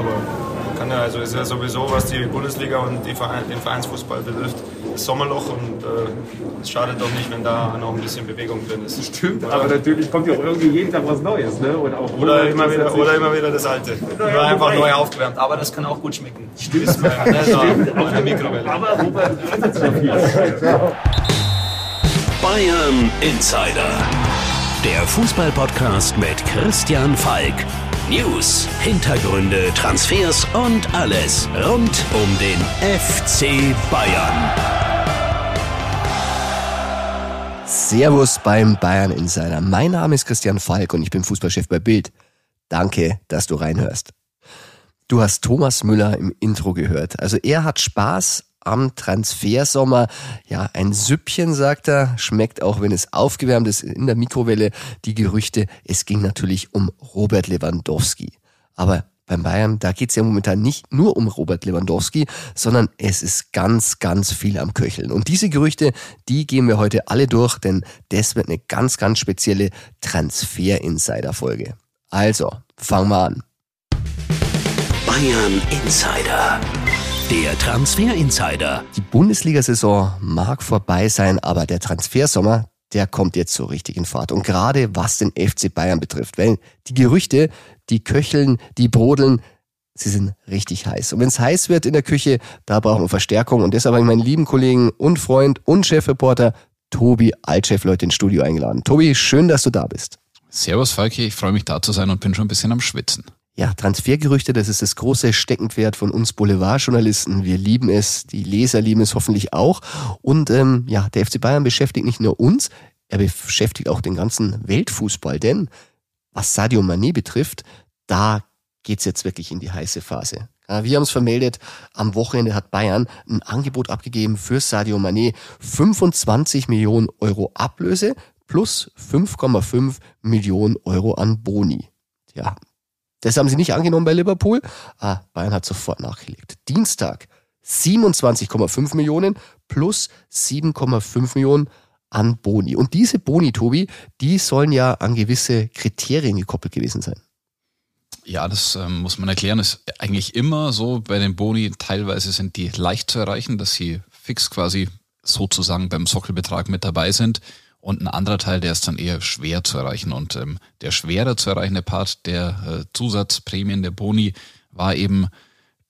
aber kann ja, also ist ja sowieso, was die Bundesliga und die Verein, den Vereinsfußball betrifft, das Sommerloch und äh, es schadet doch nicht, wenn da noch ein bisschen Bewegung drin ist. Stimmt, oder? aber natürlich kommt ja auch irgendwie jeden Tag was Neues. Ne? Und auch oder, immer wieder, oder immer wieder das Alte. Oder ja, einfach neu aufgewärmt, aber das kann auch gut schmecken. Stimmt, ist mehr, ne? so, Stimmt. Auf der Mikrowelle. Aber Robert, Bayern Insider. Der Fußballpodcast mit Christian Falk. News, Hintergründe, Transfers und alles rund um den FC Bayern. Servus beim Bayern Insider. Mein Name ist Christian Falk und ich bin Fußballchef bei Bild. Danke, dass du reinhörst. Du hast Thomas Müller im Intro gehört. Also er hat Spaß am Transfersommer. Ja, ein Süppchen, sagt er, schmeckt auch, wenn es aufgewärmt ist in der Mikrowelle. Die Gerüchte, es ging natürlich um Robert Lewandowski. Aber beim Bayern, da geht's ja momentan nicht nur um Robert Lewandowski, sondern es ist ganz, ganz viel am Köcheln. Und diese Gerüchte, die gehen wir heute alle durch, denn das wird eine ganz, ganz spezielle Transfer-Insider-Folge. Also, fangen wir an. Bayern Insider der Transfer Insider. Die Bundesliga-Saison mag vorbei sein, aber der Transfersommer, der kommt jetzt so richtig in Fahrt. Und gerade was den FC Bayern betrifft, weil die Gerüchte, die köcheln, die brodeln, sie sind richtig heiß. Und wenn es heiß wird in der Küche, da brauchen wir Verstärkung. Und deshalb habe ich meinen lieben Kollegen und Freund und Chefreporter Tobi Altchef Leute ins Studio eingeladen. Tobi, schön, dass du da bist. Servus Falki, ich freue mich da zu sein und bin schon ein bisschen am Schwitzen. Ja, Transfergerüchte, das ist das große Steckenpferd von uns Boulevardjournalisten. Wir lieben es, die Leser lieben es hoffentlich auch. Und ähm, ja, der FC Bayern beschäftigt nicht nur uns, er beschäftigt auch den ganzen Weltfußball. Denn was Sadio Mané betrifft, da geht's jetzt wirklich in die heiße Phase. Wir haben es vermeldet, am Wochenende hat Bayern ein Angebot abgegeben für Sadio Mané. 25 Millionen Euro Ablöse plus 5,5 Millionen Euro an Boni. Ja, das haben sie nicht angenommen bei Liverpool. Ah, Bayern hat sofort nachgelegt. Dienstag 27,5 Millionen plus 7,5 Millionen an Boni. Und diese Boni, Tobi, die sollen ja an gewisse Kriterien gekoppelt gewesen sein. Ja, das ähm, muss man erklären. Ist eigentlich immer so bei den Boni. Teilweise sind die leicht zu erreichen, dass sie fix quasi sozusagen beim Sockelbetrag mit dabei sind. Und ein anderer Teil, der ist dann eher schwer zu erreichen. Und ähm, der schwerer zu erreichende Part der äh, Zusatzprämien der Boni war eben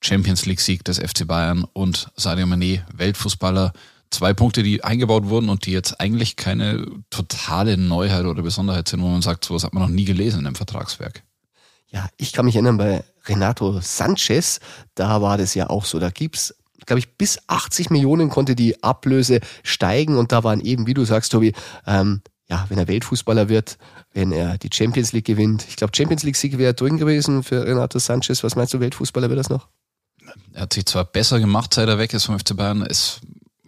Champions League-Sieg des FC Bayern und Sadio Mané, Weltfußballer. Zwei Punkte, die eingebaut wurden und die jetzt eigentlich keine totale Neuheit oder Besonderheit sind, wo man sagt, sowas hat man noch nie gelesen im Vertragswerk. Ja, ich kann mich erinnern, bei Renato Sanchez, da war das ja auch so. Da gibt's glaube ich, bis 80 Millionen konnte die Ablöse steigen und da waren eben, wie du sagst, Tobi, ähm, ja, wenn er Weltfußballer wird, wenn er die Champions League gewinnt. Ich glaube, Champions League-Sieg wäre drin gewesen für Renato Sanchez. Was meinst du, Weltfußballer wird das noch? Er hat sich zwar besser gemacht, seit er weg ist vom FC Bayern. Es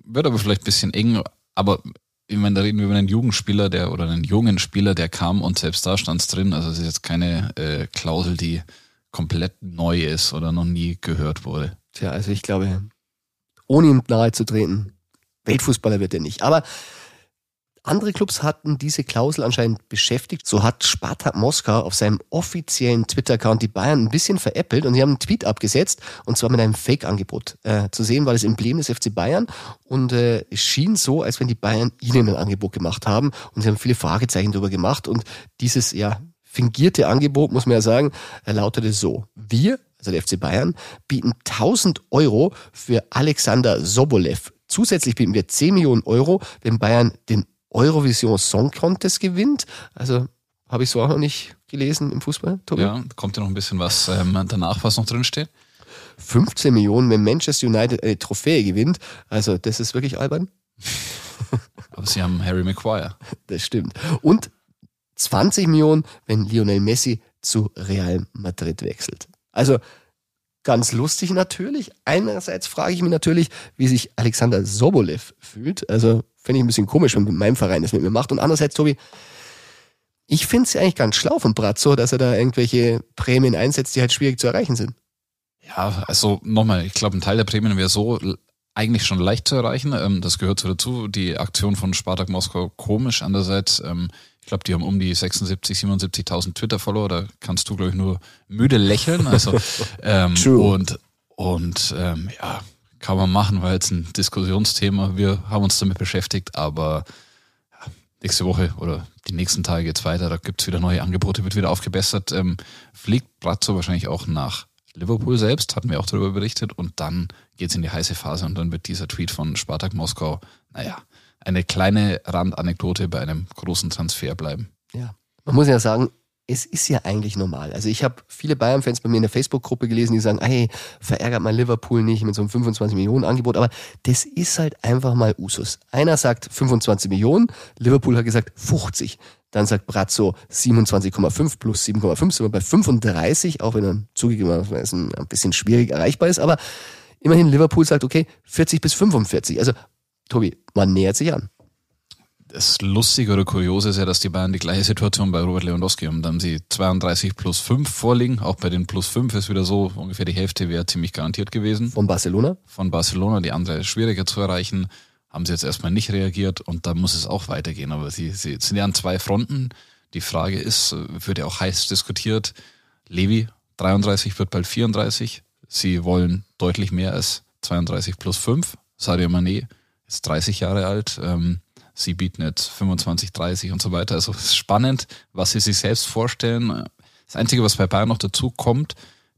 wird aber vielleicht ein bisschen eng, aber ich meine, da reden wir über einen Jugendspieler, der oder einen jungen Spieler, der kam und selbst da stand es drin. Also es ist jetzt keine äh, Klausel, die komplett neu ist oder noch nie gehört wurde. Tja, also ich glaube, ohne ihm nahe zu treten. Weltfußballer wird er nicht. Aber andere Clubs hatten diese Klausel anscheinend beschäftigt. So hat Spartak Moskau auf seinem offiziellen Twitter-Account die Bayern ein bisschen veräppelt und sie haben einen Tweet abgesetzt und zwar mit einem Fake-Angebot. Äh, zu sehen war das Emblem des FC Bayern und äh, es schien so, als wenn die Bayern ihnen ein Angebot gemacht haben und sie haben viele Fragezeichen darüber gemacht und dieses ja fingierte Angebot, muss man ja sagen, lautete so. Wir also der FC Bayern, bieten 1000 Euro für Alexander Sobolev. Zusätzlich bieten wir 10 Millionen Euro, wenn Bayern den Eurovision Song Contest gewinnt. Also habe ich so auch noch nicht gelesen im Fußball, Tobi? Ja, kommt ja noch ein bisschen was ähm, danach, was noch drin steht. 15 Millionen, wenn Manchester United eine Trophäe gewinnt. Also das ist wirklich albern. Aber sie haben Harry Maguire. Das stimmt. Und 20 Millionen, wenn Lionel Messi zu Real Madrid wechselt. Also ganz lustig natürlich. Einerseits frage ich mich natürlich, wie sich Alexander Sobolev fühlt. Also fände ich ein bisschen komisch, wenn mein Verein das mit mir macht. Und andererseits, Tobi, ich finde es ja eigentlich ganz schlau von Brazzo, dass er da irgendwelche Prämien einsetzt, die halt schwierig zu erreichen sind. Ja, also nochmal, ich glaube, ein Teil der Prämien wäre so eigentlich schon leicht zu erreichen. Ähm, das gehört so dazu. Die Aktion von Spartak Moskau komisch. Andererseits, ähm, Ich glaube, die haben um die 76, 77.000 Twitter-Follower. Da kannst du, glaube ich, nur müde lächeln. Also ähm, True. und und ähm, ja, kann man machen, war jetzt ein Diskussionsthema. Wir haben uns damit beschäftigt, aber ja, nächste Woche oder die nächsten Tage geht's weiter. Da gibt's wieder neue Angebote, wird wieder aufgebessert. Ähm, fliegt Brazzo wahrscheinlich auch nach Liverpool selbst, hatten wir auch darüber berichtet. Und dann geht's in die heiße Phase und dann wird dieser Tweet von Spartak Moskau, naja, eine kleine Randanekdote bei einem großen Transfer bleiben. Ja, man muss ja sagen, es ist ja eigentlich normal. Also ich habe viele Bayern-Fans bei mir in der Facebook-Gruppe gelesen, die sagen, hey, verärgert mal Liverpool nicht mit so einem 25 Millionen Angebot, aber das ist halt einfach mal Usus. Einer sagt 25 Millionen, Liverpool hat gesagt 50. Dann sagt Brazzo 27,5 plus 7,5 sind wir bei 35, auch wenn er zugegebenermaßen ein bisschen schwierig erreichbar ist, aber immerhin Liverpool sagt, okay, 40 bis 45. Also Tobi, man nähert sich an das Lustige oder Kuriose ist ja, dass die Bayern die gleiche Situation bei Robert Lewandowski haben. Da haben sie 32 plus 5 vorliegen. Auch bei den plus 5 ist wieder so, ungefähr die Hälfte wäre ziemlich garantiert gewesen. Von Barcelona? Von Barcelona. Die andere ist schwieriger zu erreichen. Haben sie jetzt erstmal nicht reagiert und da muss es auch weitergehen. Aber sie, sie sind ja an zwei Fronten. Die Frage ist, wird ja auch heiß diskutiert. Levi, 33, wird bald 34. Sie wollen deutlich mehr als 32 plus 5. Sadio Mané ist 30 Jahre alt. Ähm, sie bieten jetzt 25, 30 und so weiter. Also es ist spannend, was sie sich selbst vorstellen. Das Einzige, was bei Bayern noch dazu kommt,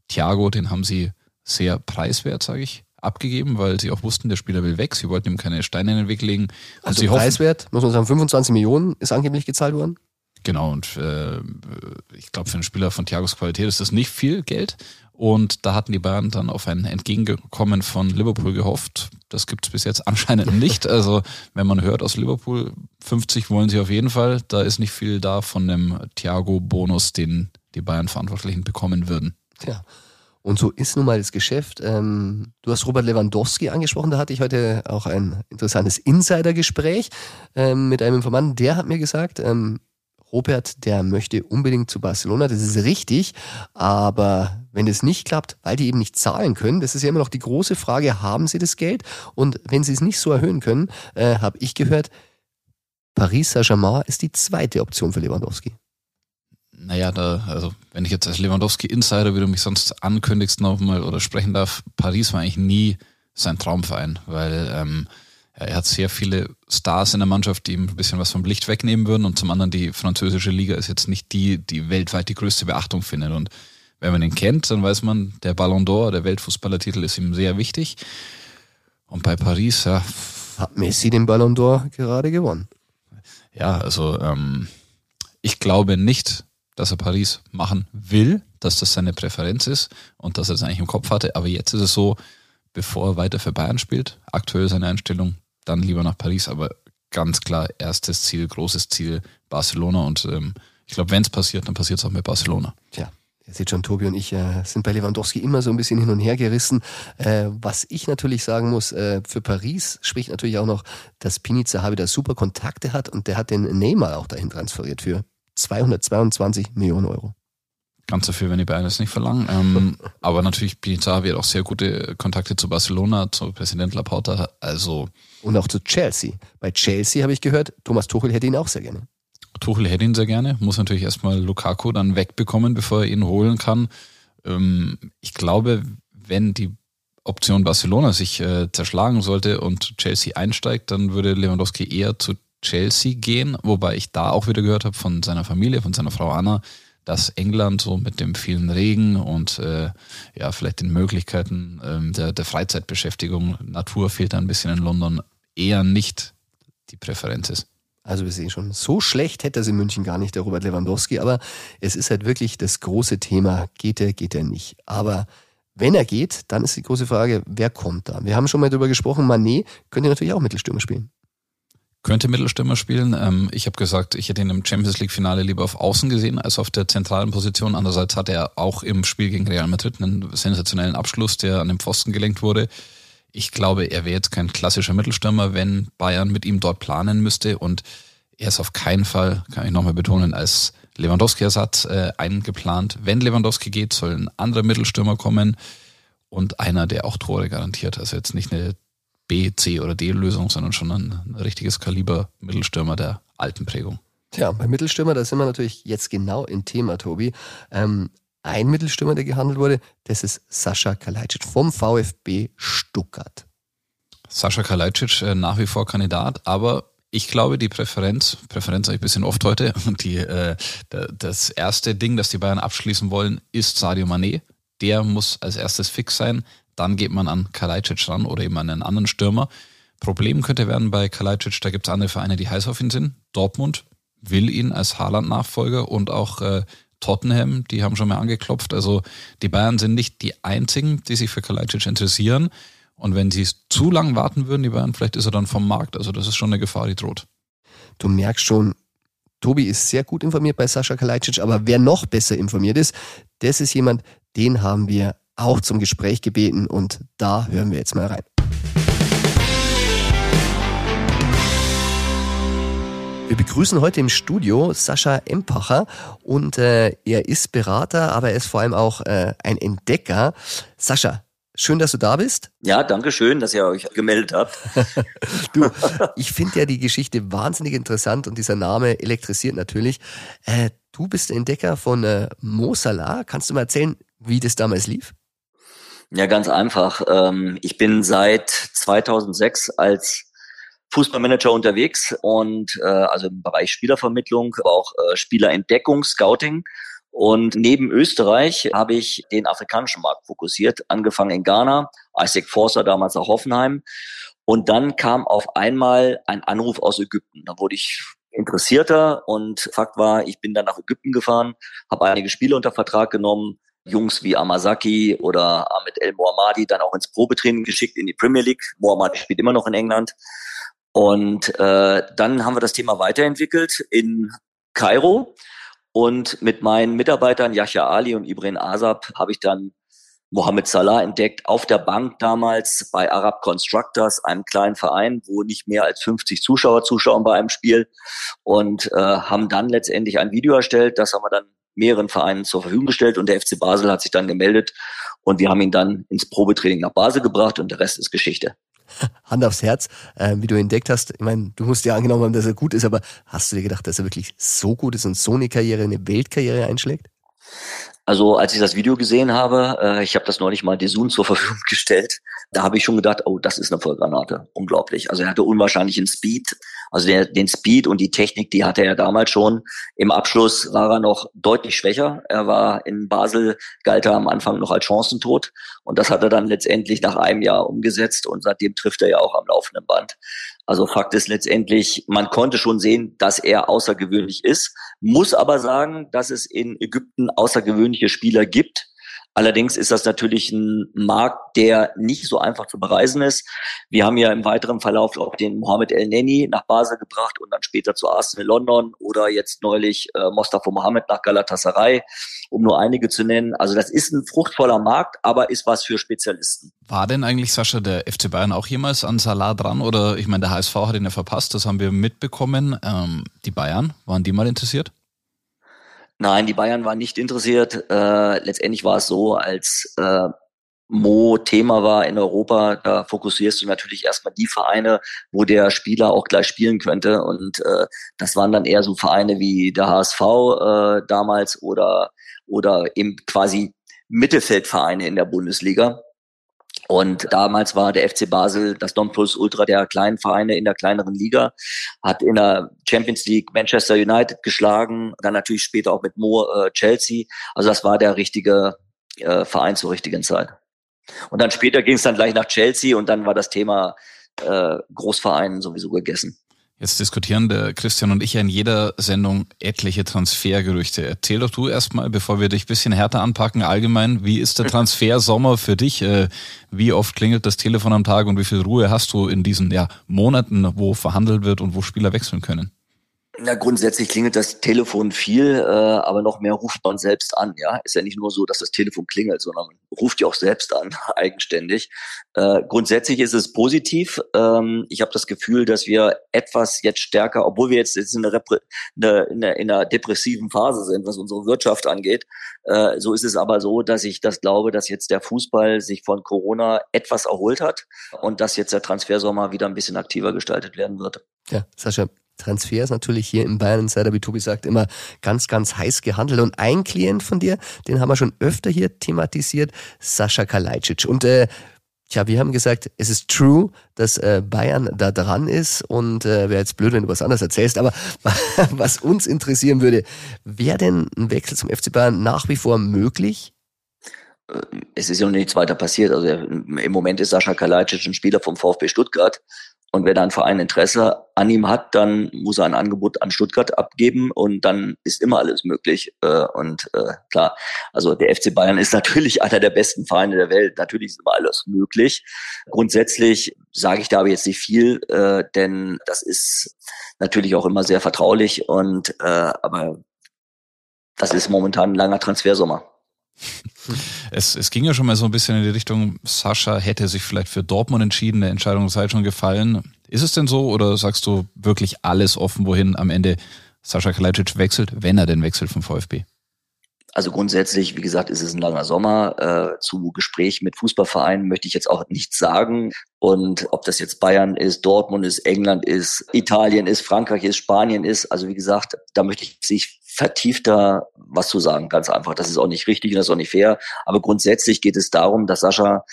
Thiago, den haben sie sehr preiswert, sage ich, abgegeben, weil sie auch wussten, der Spieler will weg. Sie wollten ihm keine Steine in den Weg legen. Und also preiswert, muss man sagen, 25 Millionen ist angeblich gezahlt worden? Genau, und äh, ich glaube, für einen Spieler von Thiagos Qualität ist das nicht viel Geld. Und da hatten die Bayern dann auf ein Entgegenkommen von Liverpool gehofft. Das gibt es bis jetzt anscheinend nicht. Also wenn man hört aus Liverpool, 50 wollen sie auf jeden Fall. Da ist nicht viel da von dem Thiago-Bonus, den die Bayern-Verantwortlichen bekommen würden. Ja. Und so ist nun mal das Geschäft. Ähm, du hast Robert Lewandowski angesprochen, da hatte ich heute auch ein interessantes Insider-Gespräch ähm, mit einem Informanten, der hat mir gesagt, ähm, Robert, der möchte unbedingt zu Barcelona, das ist richtig, aber wenn es nicht klappt, weil die eben nicht zahlen können, das ist ja immer noch die große Frage, haben sie das Geld? Und wenn sie es nicht so erhöhen können, äh, habe ich gehört, Paris Saint-Germain ist die zweite Option für Lewandowski. Naja, da, also wenn ich jetzt als Lewandowski-Insider, wie du mich sonst ankündigst, nochmal oder sprechen darf, Paris war eigentlich nie sein Traumverein, weil ähm, er hat sehr viele Stars in der Mannschaft, die ihm ein bisschen was vom Licht wegnehmen würden. Und zum anderen, die französische Liga ist jetzt nicht die, die weltweit die größte Beachtung findet. Und wenn man ihn kennt, dann weiß man, der Ballon d'Or, der Weltfußballertitel, ist ihm sehr wichtig. Und bei Paris, ja. Hat Messi den Ballon d'Or gerade gewonnen? Ja, also ähm, ich glaube nicht, dass er Paris machen will, dass das seine Präferenz ist und dass er das eigentlich im Kopf hatte. Aber jetzt ist es so, bevor er weiter für Bayern spielt, aktuell seine Einstellung, dann lieber nach Paris, aber ganz klar erstes Ziel, großes Ziel Barcelona und ähm, ich glaube, wenn es passiert, dann passiert es auch mit Barcelona. Tja. Ihr seht schon, Tobi und ich äh, sind bei Lewandowski immer so ein bisschen hin und her gerissen. Äh, was ich natürlich sagen muss, äh, für Paris spricht natürlich auch noch, dass Piniza wieder super Kontakte hat und der hat den Neymar auch dahin transferiert für 222 Millionen Euro. Ganz dafür, wenn die Bayern das nicht verlangen. Ähm, aber natürlich, Piniza hat auch sehr gute Kontakte zu Barcelona, zu Präsident Laporta. Also und auch zu Chelsea. Bei Chelsea habe ich gehört, Thomas Tuchel hätte ihn auch sehr gerne. Tuchel hätte ihn sehr gerne, muss natürlich erstmal Lukaku dann wegbekommen, bevor er ihn holen kann. Ähm, ich glaube, wenn die Option Barcelona sich äh, zerschlagen sollte und Chelsea einsteigt, dann würde Lewandowski eher zu Chelsea gehen, wobei ich da auch wieder gehört habe von seiner Familie, von seiner Frau Anna, dass England so mit dem vielen Regen und äh, ja vielleicht den Möglichkeiten ähm, der, der Freizeitbeschäftigung, Natur fehlt da ein bisschen in London, eher nicht die Präferenz ist. Also wir sehen schon, so schlecht hätte es in München gar nicht, der Robert Lewandowski, aber es ist halt wirklich das große Thema, geht er, geht er nicht. Aber wenn er geht, dann ist die große Frage, wer kommt da? Wir haben schon mal darüber gesprochen, Manet könnte natürlich auch Mittelstürmer spielen. Könnte Mittelstürmer spielen. Ähm, ich habe gesagt, ich hätte ihn im Champions League Finale lieber auf Außen gesehen als auf der zentralen Position. Andererseits hat er auch im Spiel gegen Real Madrid einen sensationellen Abschluss, der an den Pfosten gelenkt wurde. Ich glaube, er wäre jetzt kein klassischer Mittelstürmer, wenn Bayern mit ihm dort planen müsste. Und er ist auf keinen Fall, kann ich nochmal betonen, als Lewandowski-Ersatz äh, eingeplant. Wenn Lewandowski geht, soll ein anderer Mittelstürmer kommen und einer, der auch Tore garantiert. Also jetzt nicht eine B, C oder D-Lösung, sondern schon ein, ein richtiges Kaliber Mittelstürmer der alten Prägung. Tja, beim Mittelstürmer, da sind wir natürlich jetzt genau im Thema, Tobi. Ähm, ein Mittelstürmer, der gehandelt wurde, das ist Sascha Kalajdzic vom VfB Stuttgart. Sascha Kalajdzic äh, nach wie vor Kandidat, aber ich glaube, die Präferenz, Präferenz habe ich ein bisschen oft heute, die, äh, das erste Ding, das die Bayern abschließen wollen, ist Sadio Mané. Der muss als erstes fix sein. Dann geht man an Kalajdzic ran oder eben an einen anderen Stürmer. Problem könnte werden bei Kalajdzic, da gibt es andere Vereine, die heiß auf ihn sind. Dortmund will ihn als Haaland-Nachfolger und auch äh, Tottenham, die haben schon mal angeklopft. Also die Bayern sind nicht die einzigen, die sich für Kalajdzic interessieren. Und wenn sie es zu lang warten würden, die Bayern, vielleicht ist er dann vom Markt. Also das ist schon eine Gefahr, die droht. Du merkst schon, Tobi ist sehr gut informiert bei Sascha Kalajdzic, aber wer noch besser informiert ist, das ist jemand, den haben wir auch zum Gespräch gebeten und da hören wir jetzt mal rein. Wir begrüßen heute im Studio Sascha Empacher und äh, er ist Berater, aber er ist vor allem auch äh, ein Entdecker. Sascha, Schön, dass du da bist. Ja, danke schön, dass ihr euch gemeldet habt. du, ich finde ja die Geschichte wahnsinnig interessant und dieser Name elektrisiert natürlich. Äh, du bist Entdecker von äh, Mo Salah. Kannst du mal erzählen, wie das damals lief? Ja, ganz einfach. Ähm, ich bin seit 2006 als Fußballmanager unterwegs und äh, also im Bereich Spielervermittlung, aber auch äh, Spielerentdeckung, Scouting und neben Österreich habe ich den afrikanischen Markt fokussiert, angefangen in Ghana, Isaac Forster damals nach Hoffenheim. Und dann kam auf einmal ein Anruf aus Ägypten. Da wurde ich interessierter und Fakt war, ich bin dann nach Ägypten gefahren, habe einige Spiele unter Vertrag genommen, Jungs wie Amazaki oder Ahmed El Mohammadi dann auch ins Probetraining geschickt in die Premier League. Mohammadi spielt immer noch in England. Und äh, dann haben wir das Thema weiterentwickelt in Kairo und mit meinen Mitarbeitern Yahya Ali und Ibrahim Asab habe ich dann Mohamed Salah entdeckt auf der Bank damals bei Arab Constructors, einem kleinen Verein, wo nicht mehr als 50 Zuschauer zuschauen bei einem Spiel und äh, haben dann letztendlich ein Video erstellt. Das haben wir dann mehreren Vereinen zur Verfügung gestellt und der FC Basel hat sich dann gemeldet und wir haben ihn dann ins Probetraining nach Basel gebracht und der Rest ist Geschichte. Hand aufs Herz, äh, wie du entdeckt hast. Ich meine, du musst ja angenommen haben, dass er gut ist, aber hast du dir gedacht, dass er wirklich so gut ist und so eine Karriere, eine Weltkarriere einschlägt? Also als ich das Video gesehen habe, äh, ich habe das neulich mal Desun zur Verfügung gestellt, da habe ich schon gedacht, oh, das ist eine Vollgranate. Unglaublich. Also er hatte unwahrscheinlichen Speed. Also der, den Speed und die Technik, die hatte er damals schon. Im Abschluss war er noch deutlich schwächer. Er war in Basel, galt er am Anfang noch als Chancentod. Und das hat er dann letztendlich nach einem Jahr umgesetzt. Und seitdem trifft er ja auch am laufenden Band. Also Fakt ist letztendlich, man konnte schon sehen, dass er außergewöhnlich ist, muss aber sagen, dass es in Ägypten außergewöhnliche Spieler gibt, Allerdings ist das natürlich ein Markt, der nicht so einfach zu bereisen ist. Wir haben ja im weiteren Verlauf auch den Mohamed El Neni nach Basel gebracht und dann später zu Arsenal London oder jetzt neulich äh, Mostafa Mohamed nach Galatasaray, um nur einige zu nennen. Also das ist ein fruchtvoller Markt, aber ist was für Spezialisten. War denn eigentlich, Sascha, der FC Bayern auch jemals an Salah dran? Oder ich meine, der HSV hat ihn ja verpasst, das haben wir mitbekommen. Ähm, die Bayern, waren die mal interessiert? Nein, die Bayern waren nicht interessiert. Äh, letztendlich war es so, als äh, Mo Thema war in Europa, da fokussierst du natürlich erstmal die Vereine, wo der Spieler auch gleich spielen könnte. Und äh, das waren dann eher so Vereine wie der HSV äh, damals oder, oder eben quasi Mittelfeldvereine in der Bundesliga. Und damals war der FC Basel das Nonplusultra der kleinen Vereine in der kleineren Liga, hat in der Champions League Manchester United geschlagen, dann natürlich später auch mit Mo äh, Chelsea. Also das war der richtige äh, Verein zur richtigen Zeit. Und dann später ging es dann gleich nach Chelsea und dann war das Thema äh, Großverein sowieso gegessen. Jetzt diskutieren der Christian und ich ja in jeder Sendung etliche Transfergerüchte. Erzähl doch du erstmal, bevor wir dich ein bisschen härter anpacken, allgemein, wie ist der Transfersommer für dich? Äh, wie oft klingelt das Telefon am Tag und wie viel Ruhe hast du in diesen ja, Monaten, wo verhandelt wird und wo Spieler wechseln können? Na, grundsätzlich klingelt das Telefon viel, äh, aber noch mehr ruft man selbst an. Ja, ist ja nicht nur so, dass das Telefon klingelt, sondern man ruft ja auch selbst an, eigenständig. Äh, grundsätzlich ist es positiv. Ähm, ich habe das Gefühl, dass wir etwas jetzt stärker, obwohl wir jetzt, jetzt in, einer, in, einer, in einer depressiven Phase sind, was unsere Wirtschaft angeht, äh, so ist es aber so, dass ich das glaube, dass jetzt der Fußball sich von Corona etwas erholt hat und dass jetzt der Transfersommer wieder ein bisschen aktiver gestaltet werden wird. Ja, Sascha, Transfer ist natürlich hier im Bayern Insider, wie Tobi sagt, immer ganz, ganz heiß gehandelt. Und ein Klient von dir, den haben wir schon öfter hier thematisiert, Sascha Kalajdzic. Und äh, Tja, wir haben gesagt, es ist true, dass äh, Bayern da dran ist und äh, wäre jetzt blöd, wenn du was anderes erzählst, aber was uns interessieren würde, wäre denn ein Wechsel zum FC Bayern nach wie vor möglich? Äh, es ist ja noch nichts weiter passiert. Also im Moment ist Sascha Kalajdzic ein Spieler vom VfB Stuttgart. Und wenn ein Verein Interesse an ihm hat, dann muss er ein Angebot an Stuttgart abgeben und dann ist immer alles möglich. Äh, und äh, klar, also der FC Bayern ist natürlich einer der besten Vereine der Welt. Natürlich ist immer alles möglich. Grundsätzlich sage ich da aber jetzt nicht viel, äh, denn das ist natürlich auch immer sehr vertraulich. Und aber das ist momentan ein langer Transfersommer. Es, es ging ja schon mal so ein bisschen in die Richtung, Sascha hätte sich vielleicht für Dortmund entschieden, der Entscheidung sei schon gefallen. Ist es denn so oder sagst du wirklich alles offen, wohin am Ende Sascha Kalajdzic wechselt, wenn er denn wechselt vom VfB? Also grundsätzlich, wie gesagt, ist es ein langer Sommer. Äh, zu Gespräch mit Fußballvereinen möchte ich jetzt auch nichts sagen. Und ob das jetzt Bayern ist, Dortmund ist, England ist, Italien ist, Frankreich ist, Spanien ist, also wie gesagt, da möchte ich sich vertiefter was zu sagen, ganz einfach. Das ist auch nicht richtig und das ist auch nicht fair. Aber grundsätzlich geht es darum, dass Sascha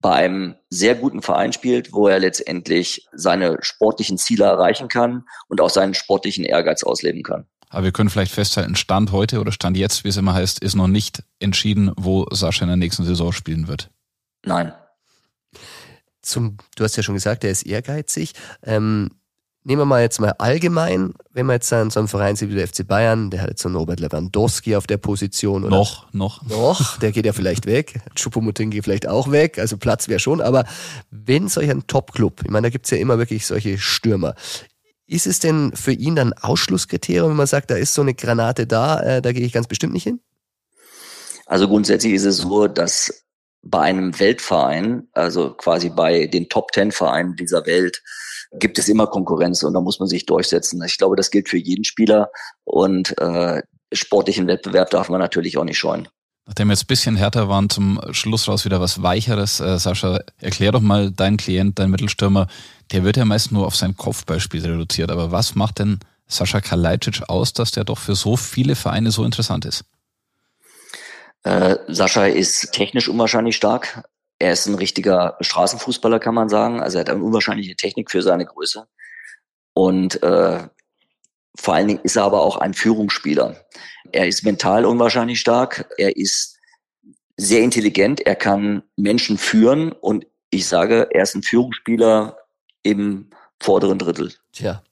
bei einem sehr guten Verein spielt, wo er letztendlich seine sportlichen Ziele erreichen kann und auch seinen sportlichen Ehrgeiz ausleben kann. Aber wir können vielleicht festhalten, Stand heute oder Stand jetzt, wie es immer heißt, ist noch nicht entschieden, wo Sascha in der nächsten Saison spielen wird. Nein. Zum, du hast ja schon gesagt, er ist ehrgeizig. Ähm, nehmen wir mal jetzt mal allgemein, wenn man jetzt so einen Verein sieht wie der FC Bayern, der hat jetzt so einen Robert Lewandowski auf der Position. Oder noch, noch. Noch, der geht ja vielleicht weg. Choupo-Moting geht vielleicht auch weg, also Platz wäre schon. Aber wenn solch ein Top-Club, ich meine, da gibt's ja immer wirklich solche Stürmer, ist es denn für ihn dann Ausschlusskriterium, wenn man sagt, da ist so eine Granate da, äh, da gehe ich ganz bestimmt nicht hin? Also grundsätzlich ist es so, dass bei einem Weltverein, also quasi bei den Top Ten Vereinen dieser Welt, gibt es immer Konkurrenz und da muss man sich durchsetzen. Ich glaube, das gilt für jeden Spieler und äh, sportlichen Wettbewerb darf man natürlich auch nicht scheuen. Nachdem wir jetzt ein bisschen härter waren, zum Schluss raus wieder was Weicheres. Äh, Sascha, erklär doch mal deinen Klient, dein Mittelstürmer, der wird ja meist nur auf sein Kopfballspiel reduziert. Aber was macht denn Sascha Kalajdzic aus, dass der doch für so viele Vereine so interessant ist? Äh, Sascha ist technisch unwahrscheinlich stark. Er ist ein richtiger Straßenfußballer, kann man sagen. Also er hat eine unwahrscheinliche Technik für seine Größe. Und äh, vor allen Dingen ist er aber auch ein Führungsspieler. Er ist mental unwahrscheinlich stark. Er ist sehr intelligent. Er kann Menschen führen. Und ich sage, er ist ein Führungsspieler im vorderen Drittel. Tja,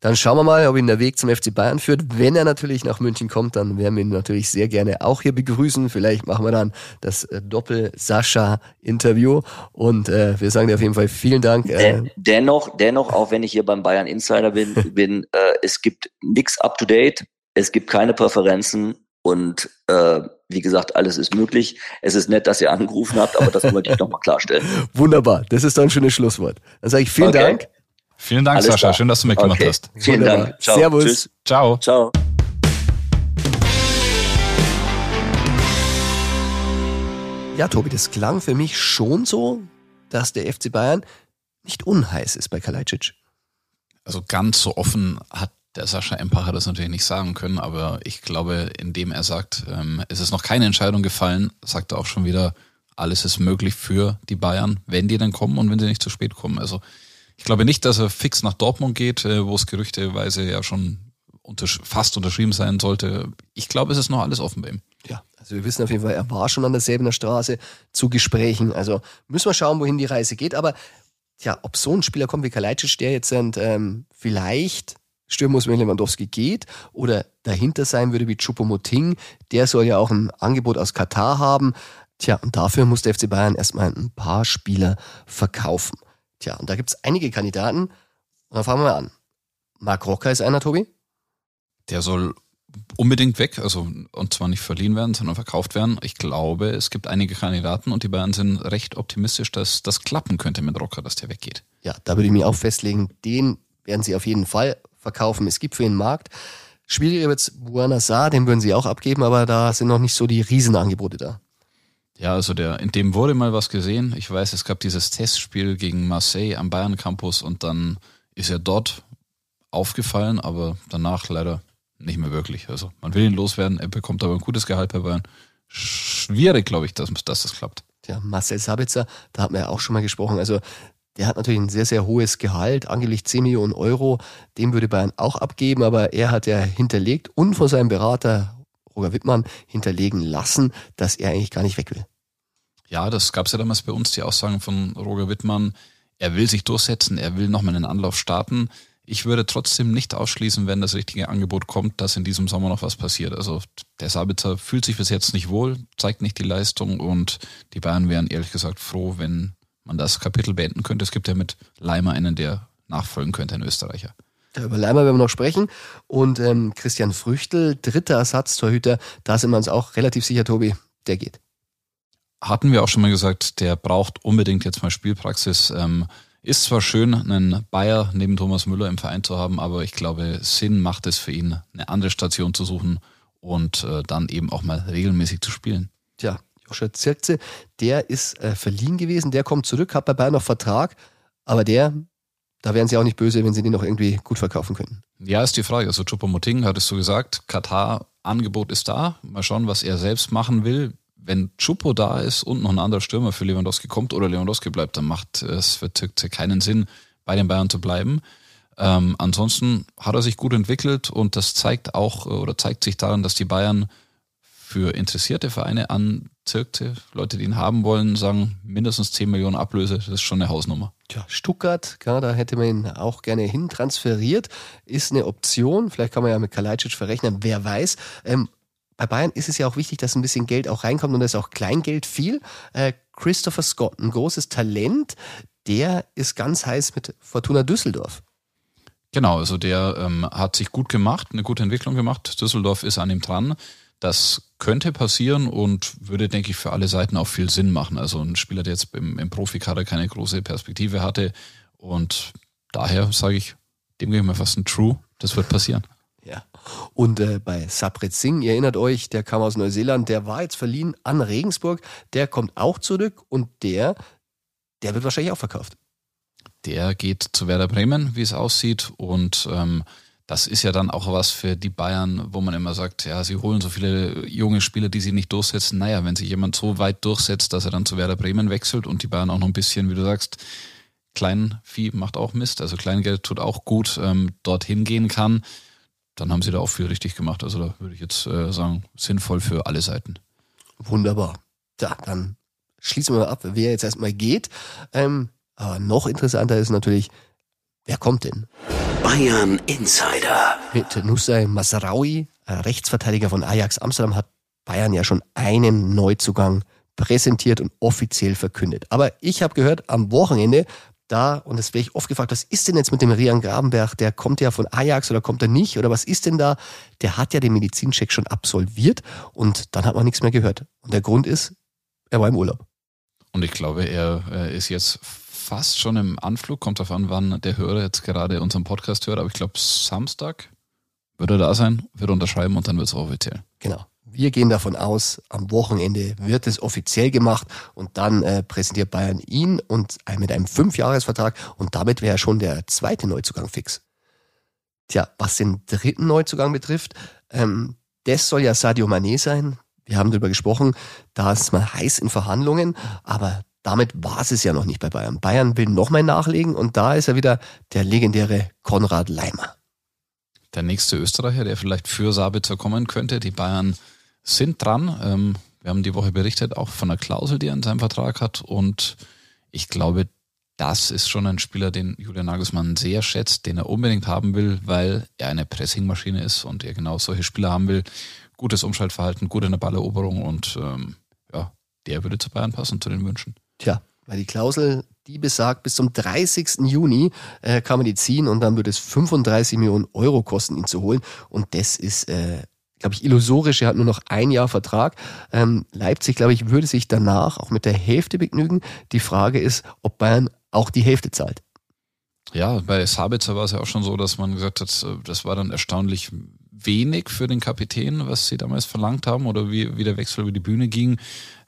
dann schauen wir mal, ob ihn der Weg zum FC Bayern führt. Wenn er natürlich nach München kommt, dann werden wir ihn natürlich sehr gerne auch hier begrüßen. Vielleicht machen wir dann das äh, Doppel-Sascha-Interview. Und äh, wir sagen dir auf jeden Fall vielen Dank. Äh, dennoch, dennoch, auch wenn ich hier beim Bayern Insider bin, bin äh, es gibt nichts up to date, es gibt keine Präferenzen und äh, wie gesagt, alles ist möglich. Es ist nett, dass ihr angerufen habt, aber das wollte ich nochmal klarstellen. Wunderbar, das ist doch ein schönes Schlusswort. Dann sage ich vielen okay. Dank. Vielen Dank, Alles Sascha. Klar. Schön, dass du mitgemacht okay. hast. Vielen Wunderbar. Dank. Ciao. Servus. Tschüss. Ciao. Ciao. Ja, Tobi, das klang für mich schon so, dass der FC Bayern nicht unheiß ist bei Kalajdzic. Also ganz so offen hat der Sascha Empacher das natürlich nicht sagen können, aber ich glaube, indem er sagt, ähm, es ist noch keine Entscheidung gefallen, sagt er auch schon wieder, alles ist möglich für die Bayern, wenn die dann kommen und wenn sie nicht zu spät kommen. Also ich glaube nicht, dass er fix nach Dortmund geht, äh, wo es gerüchteweise ja schon untersch fast unterschrieben sein sollte. Ich glaube, es ist noch alles offen bei ihm. Ja, also wir wissen auf jeden Fall, er war schon an der Säbener Straße zu Gesprächen. Also müssen wir schauen, wohin die Reise geht. Aber ja, ob so ein Spieler kommt wie Kalajdzic, der jetzt ähm, vielleicht stürmen muss, wenn Lewandowski geht, oder dahinter sein würde wie Choupo-Moting, der soll ja auch ein Angebot aus Katar haben. Tja, und dafür muss der FC Bayern erstmal ein paar Spieler verkaufen. Tja, und da gibt es einige Kandidaten. Und dann fangen wir mal an. Marc Rocker ist einer, Tobi? Der soll unbedingt weg, also und zwar nicht verliehen werden, sondern verkauft werden. Ich glaube, es gibt einige Kandidaten und die Bayern sind recht optimistisch, dass das klappen könnte mit Rocker, dass der weggeht. Ja, da würde ich mich auch festlegen, den werden sie auf jeden Fall verkaufen. Es gibt für den Markt. Schwieriger wird es Buana Saar, den würden sie auch abgeben, aber da sind noch nicht so die Riesenangebote da. Ja, also der, in dem wurde mal was gesehen. Ich weiß, es gab dieses Testspiel gegen Marseille am Bayern Campus und dann ist er dort aufgefallen, aber danach leider nicht mehr wirklich. Also man will ihn loswerden, er bekommt aber ein gutes Gehalt bei Bayern. Schwierig, glaube ich, dass, dass das klappt. Ja, Marcel Sabitzer, da hat man ja auch schon mal gesprochen. Also der hat natürlich ein sehr, sehr hohes Gehalt, angelegt 10 Millionen Euro. Dem würde Bayern auch abgeben, aber er hat ja hinterlegt und von seinem Berater Roger Wittmann hinterlegen lassen, dass er eigentlich gar nicht weg will. Ja, das gab es ja damals bei uns, die Aussagen von Roger Wittmann. Er will sich durchsetzen, er will nochmal einen Anlauf starten. Ich würde trotzdem nicht ausschließen, wenn das richtige Angebot kommt, dass in diesem Sommer noch was passiert. Also der Sabitzer fühlt sich bis jetzt nicht wohl, zeigt nicht die Leistung und die Bayern wären ehrlich gesagt froh, wenn man das Kapitel beenden könnte. Es gibt ja mit Leimer einen, der nachfolgen könnte, ein Österreicher. Ja, über Leimer werden wir noch sprechen. Und ähm, Christian Früchtel, dritter Ersatztorhüter, da sind wir uns auch relativ sicher, Tobi, der geht. Hatten wir auch schon mal gesagt, der braucht unbedingt jetzt mal Spielpraxis. Ähm, ist zwar schön, einen Bayer neben Thomas Müller im Verein zu haben, aber ich glaube, Sinn macht es für ihn, eine andere Station zu suchen und äh, dann eben auch mal regelmäßig zu spielen. Tja, Joscha Zirkze, der ist äh, verliehen gewesen, der kommt zurück, hat bei Bayern noch Vertrag, aber der, da wären sie auch nicht böse, wenn sie den noch irgendwie gut verkaufen könnten. Ja, ist die Frage. Also Choupo-Moting hattest du gesagt, Katar-Angebot ist da. Mal schauen, was er selbst machen will wenn Chupo da ist und noch ein anderer Stürmer für Lewandowski kommt oder Lewandowski bleibt, dann macht es für Türkze keinen Sinn, bei den Bayern zu bleiben. Ähm, ansonsten hat er sich gut entwickelt und das zeigt auch oder zeigt sich daran, dass die Bayern für interessierte Vereine an Zirkte, Leute, die ihn haben wollen, sagen mindestens 10 Millionen Ablöse, das ist schon eine Hausnummer. Tja, Stuttgart, ja, da hätte man ihn auch gerne hin transferiert, ist eine Option. Vielleicht kann man ja mit Kalajdzic verrechnen, wer weiß. Ähm, bei Bayern ist es ja auch wichtig, dass ein bisschen Geld auch reinkommt und da ist auch Kleingeld viel. Äh, Christopher Scott, ein großes Talent, der ist ganz heiß mit Fortuna Düsseldorf. Genau, also der ähm, hat sich gut gemacht, eine gute Entwicklung gemacht. Düsseldorf ist an ihm dran. Das könnte passieren und würde, denke ich, für alle Seiten auch viel Sinn machen. Also ein Spieler, der jetzt im, im Profikader keine große Perspektive hatte. Und daher sage ich, dem gebe ich mir fast ein True. Das wird passieren. Ja. Und äh, bei Sapret Singh, ihr erinnert euch, der kam aus Neuseeland, der war jetzt verliehen an Regensburg, der kommt auch zurück und der, der wird wahrscheinlich auch verkauft. Der geht zu Werder Bremen, wie es aussieht. Und ähm, das ist ja dann auch was für die Bayern, wo man immer sagt, ja, sie holen so viele junge Spieler, die sie nicht durchsetzen. Naja, wenn sich jemand so weit durchsetzt, dass er dann zu Werder Bremen wechselt und die Bayern auch noch ein bisschen, wie du sagst, Kleinvieh macht auch Mist, also Kleingeld tut auch gut, ähm, dorthin gehen kann dann haben sie da auch viel richtig gemacht. Also da würde ich jetzt äh, sagen, sinnvoll für alle Seiten. Wunderbar. Ja, dann schließen wir ab, wer jetzt erstmal geht. Ähm, aber noch interessanter ist natürlich, wer kommt denn? Bayern Insider. Mit Nusay Masraoui, Rechtsverteidiger von Ajax Amsterdam, hat Bayern ja schon einen Neuzugang präsentiert und offiziell verkündet. Aber ich habe gehört, am Wochenende da, und das werde ich oft gefragt, was ist denn jetzt mit dem Rian Grabenberg? Der kommt ja von Ajax oder kommt er nicht? Oder was ist denn da? Der hat ja den Medizincheck schon absolviert und dann hat man nichts mehr gehört. Und der Grund ist, er war im Urlaub. Und ich glaube, er, er ist jetzt fast schon im Anflug. Kommt darauf an, wann der Hörer jetzt gerade unseren Podcast hört. Aber ich glaube, Samstag wird er da sein, wird unterschreiben und dann wird es offiziell. Genau. Wir gehen davon aus, am Wochenende wird es offiziell gemacht und dann äh, präsentiert Bayern ihn und mit einem Fünfjahresvertrag und damit wäre schon der zweite Neuzugang fix. Tja, was den dritten Neuzugang betrifft, ähm, das soll ja Sadio Mané sein. Wir haben darüber gesprochen, da ist man heiß in Verhandlungen, aber damit war es ja noch nicht bei Bayern. Bayern will nochmal nachlegen und da ist er wieder der legendäre Konrad Leimer. Der nächste Österreicher, der vielleicht für Sabitzer kommen könnte. Die Bayern sind dran. Ähm, wir haben die Woche berichtet, auch von einer Klausel, die er in seinem Vertrag hat. Und ich glaube, das ist schon ein Spieler, den Julian Nagelsmann sehr schätzt, den er unbedingt haben will, weil er eine Pressingmaschine ist und er genau solche Spieler haben will. Gutes Umschaltverhalten, gute in der Balleroberung und ähm, ja, der würde zu Bayern passen, zu den Wünschen. Tja, weil die Klausel, die besagt, bis zum 30. Juni äh, kann man die ziehen und dann würde es 35 Millionen Euro kosten, ihn zu holen. Und das ist äh, glaube ich, illusorisch. Er hat nur noch ein Jahr Vertrag. Ähm, Leipzig, glaube ich, würde sich danach auch mit der Hälfte begnügen. Die Frage ist, ob Bayern auch die Hälfte zahlt. Ja, bei Sabitzer war es ja auch schon so, dass man gesagt hat, äh, das war dann erstaunlich wenig für den Kapitän, was sie damals verlangt haben oder wie, wie der Wechsel über die Bühne ging.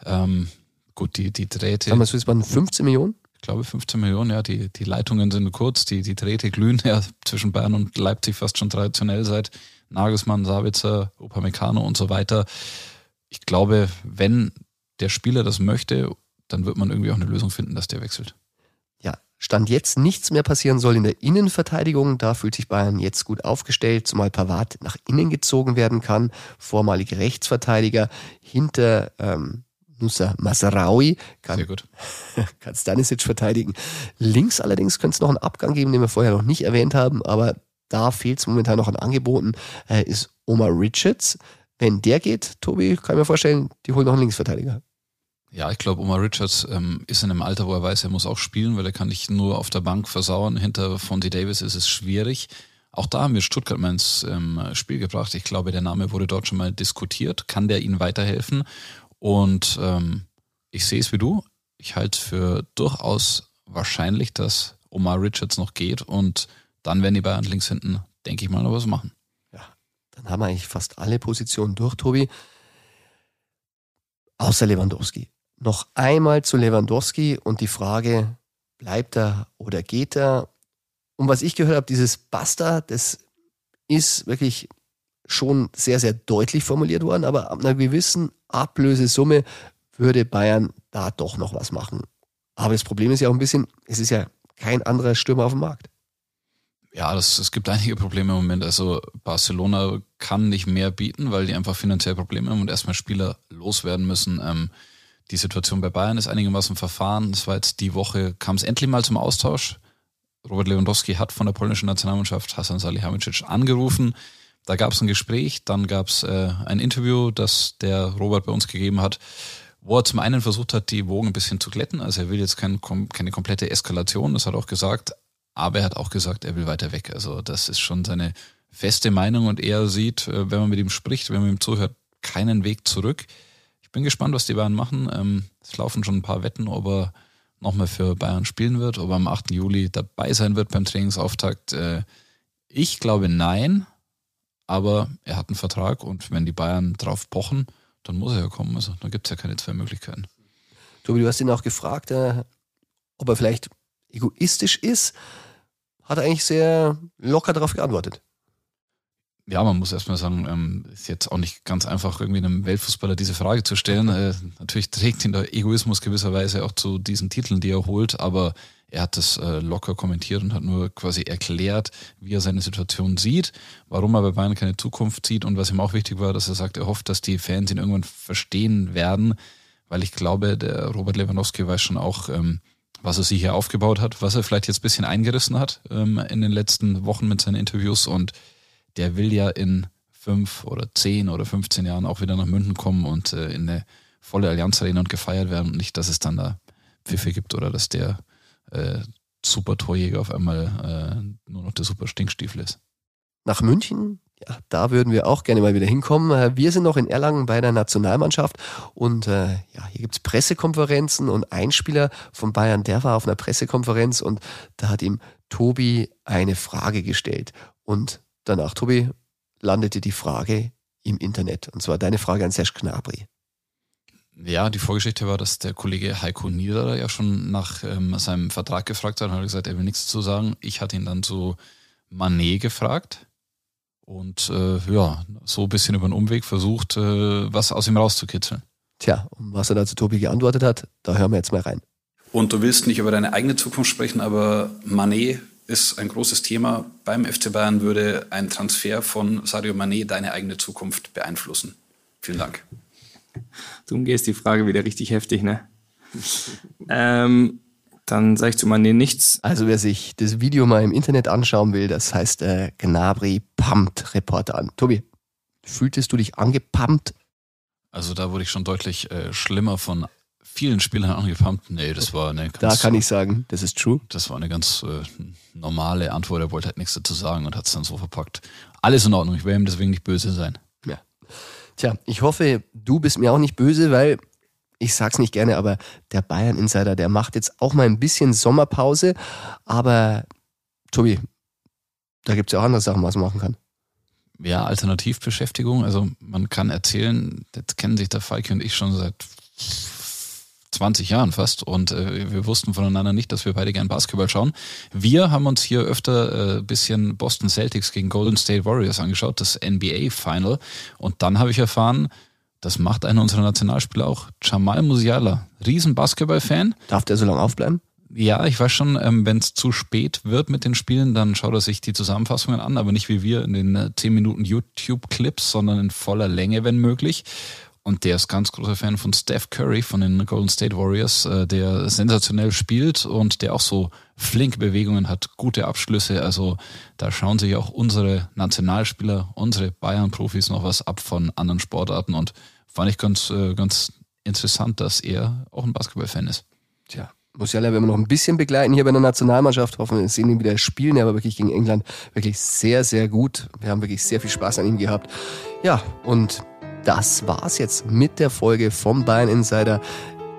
Ähm, gut, die, die Drähte. Damals es waren 15 Millionen? Ich glaube 15 Millionen, ja, die, die Leitungen sind kurz, die, die Drähte glühen ja zwischen Bayern und Leipzig fast schon traditionell seit Nagelsmann, Sabitzer, Upamecano und so weiter. Ich glaube, wenn der Spieler das möchte, dann wird man irgendwie auch eine Lösung finden, dass der wechselt. Ja, Stand jetzt nichts mehr passieren soll in der Innenverteidigung. Da fühlt sich Bayern jetzt gut aufgestellt, zumal Pavard nach innen gezogen werden kann. Vormalige Rechtsverteidiger hinter ähm, Nusa Masraoui kann, Sehr gut. kann Stanisic verteidigen. Links allerdings könnte es noch einen Abgang geben, den wir vorher noch nicht erwähnt haben, aber da fehlt es momentan noch an Angeboten, äh, ist Omar Richards. Wenn der geht, Tobi, kann ich mir vorstellen, die holen noch einen Linksverteidiger. Ja, ich glaube, Omar Richards ähm, ist in einem Alter, wo er weiß, er muss auch spielen, weil er kann nicht nur auf der Bank versauern. Hinter Fonty Davis ist es schwierig. Auch da haben wir Stuttgart mal ins ähm, Spiel gebracht. Ich glaube, der Name wurde dort schon mal diskutiert. Kann der ihnen weiterhelfen? Und ähm, ich sehe es wie du. Ich halte für durchaus wahrscheinlich, dass Omar Richards noch geht und dann werden die Bayern links hinten, denke ich mal, noch was machen. Ja, dann haben wir eigentlich fast alle Positionen durch, Tobi. Außer Lewandowski. Noch einmal zu Lewandowski und die Frage, bleibt er oder geht er? Und was ich gehört habe, dieses Basta, das ist wirklich schon sehr, sehr deutlich formuliert worden, aber ab einer gewissen Ablösesumme würde Bayern da doch noch was machen. Aber das Problem ist ja auch ein bisschen, es ist ja kein anderer Stürmer auf dem Markt. Ja, das, es gibt einige Probleme im Moment. Also Barcelona kann nicht mehr bieten, weil die einfach finanziell Probleme haben und erstmal Spieler loswerden müssen. Ähm, die Situation bei Bayern ist einigermaßen verfahren. Es war jetzt die Woche, kam es endlich mal zum Austausch. Robert Lewandowski hat von der polnischen Nationalmannschaft Hasan Salihamidzic angerufen. Da gab es ein Gespräch, dann gab es äh, ein Interview, das der Robert bei uns gegeben hat, wo er zum einen versucht hat, die Wogen ein bisschen zu glätten. Also er will jetzt kein, keine komplette Eskalation, das hat er auch gesagt. Aber er hat auch gesagt, er will weiter weg. Also das ist schon seine feste Meinung und er sieht, äh, wenn man mit ihm spricht, wenn man ihm zuhört, keinen Weg zurück. Ich bin gespannt, was die Bayern machen. Ähm, es laufen schon ein paar Wetten, ob er nochmal für Bayern spielen wird, ob er am 8. Juli dabei sein wird beim Trainingsauftakt. Äh, ich glaube nein, aber er hat einen Vertrag und wenn die Bayern drauf pochen, dann muss er ja kommen. Also da gibt es ja keine zwei Möglichkeiten. Tobi, du hast ihn auch gefragt, äh, ob er vielleicht egoistisch ist hat er eigentlich sehr locker darauf geantwortet. Ja, man muss erstmal sagen, ähm, ist jetzt auch nicht ganz einfach, irgendwie einem Weltfußballer diese Frage zu stellen. Äh, natürlich trägt ihn der Egoismus gewisserweise auch zu diesen Titeln, die er holt, aber er hat das äh, locker kommentiert und hat nur quasi erklärt, wie er seine Situation sieht, warum er bei Bayern keine Zukunft sieht und was ihm auch wichtig war, dass er sagt, er hofft, dass die Fans ihn irgendwann verstehen werden, weil ich glaube, der Robert Lewandowski weiß schon auch, ähm, was er sich hier aufgebaut hat, was er vielleicht jetzt ein bisschen eingerissen hat ähm, in den letzten Wochen mit seinen Interviews und der will ja in fünf oder zehn oder 15 Jahren auch wieder nach München kommen und äh, in eine volle Allianz Arena und gefeiert werden und nicht, dass es dann da Pfiffe gibt oder dass der äh, super Torjäger auf einmal äh, nur noch der super Stinkstiefel ist. Nach München ja, da würden wir auch gerne mal wieder hinkommen. Äh, wir sind noch in Erlangen bei der Nationalmannschaft und äh, ja, hier gibt's Pressekonferenzen und ein Spieler von Bayern, der war auf einer Pressekonferenz und da hat ihm Tobi eine Frage gestellt. Und danach, Tobi, landete die Frage im Internet. Und zwar deine Frage an Serge Gnabry. Ja, die Vorgeschichte war, dass der Kollege Heiko Niederer ja schon nach ähm, seinem Vertrag gefragt hat und hat gesagt, er will nichts zu sagen. Ich hatte ihn dann zu Manet gefragt und äh, ja, so ein bisschen über den Umweg versucht, äh, was aus ihm rauszukitzeln. Tja, und was er dazu Tobi geantwortet hat, da hören wir jetzt mal rein. Und du willst nicht über deine eigene Zukunft sprechen, aber Manet ist ein großes Thema. Beim FC Bayern würde ein Transfer von Sadio Manet deine eigene Zukunft beeinflussen. Vielen Dank. Du umgehst die Frage wieder richtig heftig, ne? ähm, dann sage ich zu Mané nichts. Also wer sich das Video mal im Internet anschauen will, das heißt äh, Gnabry pumpt Reporter an. Tobi, fühltest du dich angepumpt? Also da wurde ich schon deutlich äh, schlimmer von vielen Spielern angepumpt. Nee, das war eine ganz, Da kann ich sagen, das ist true. Das war eine ganz äh, normale Antwort. Er wollte halt nichts dazu sagen und hat es dann so verpackt. Alles in Ordnung, ich will ihm deswegen nicht böse sein. Ja. Tja, ich hoffe, du bist mir auch nicht böse, weil ich sag's nicht gerne, aber der Bayern Insider, der macht jetzt auch mal ein bisschen Sommerpause. Aber Tobi, da gibt's ja auch andere Sachen, was man machen kann. Ja, Alternativbeschäftigung. Also man kann erzählen, jetzt kennen sich der Falke und ich schon seit 20 Jahren fast und äh, wir wussten voneinander nicht, dass wir beide gern Basketball schauen. Wir haben uns hier öfter äh, bisschen Boston Celtics gegen Golden State Warriors angeschaut, das NBA Final. Und dann habe ich erfahren, das macht einer unserer Nationalspieler auch, Jamal Musiala, riesen Basketball-Fan. Darf der so lange aufbleiben? Ja, ich weiß schon, ähm, wenn es zu spät wird mit den Spielen, dann schaut er sich die Zusammenfassungen an, aber nicht wie wir in den äh, 10 Minuten YouTube-Clips, sondern in voller Länge, wenn möglich. Und der ist ganz großer Fan von Steph Curry von den Golden State Warriors, äh, der sensationell spielt und der auch so flinke Bewegungen hat, gute Abschlüsse. Also da schauen sich auch unsere Nationalspieler, unsere Bayern-Profis noch was ab von anderen Sportarten und fand ich ganz, äh, ganz interessant, dass er auch ein Basketball-Fan ist. Tja, Musiala werden wir noch ein bisschen begleiten hier bei der Nationalmannschaft. Hoffen wir sehen ihn wieder spielen. Er war wirklich gegen England wirklich sehr, sehr gut. Wir haben wirklich sehr viel Spaß an ihm gehabt. Ja, und das war's jetzt mit der Folge vom Bayern Insider.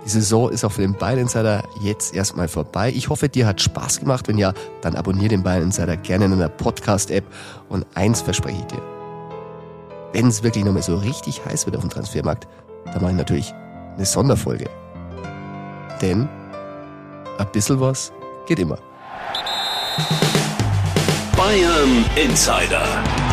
Die Saison ist auch für den Bayern Insider jetzt erstmal vorbei. Ich hoffe, dir hat Spaß gemacht. Wenn ja, dann abonniere den Bayern Insider gerne in einer Podcast-App. Und eins verspreche ich dir. Wenn es wirklich nochmal so richtig heiß wird auf dem Transfermarkt, dann mache ich natürlich eine Sonderfolge. Denn ein bisschen was geht immer. Bayern Insider,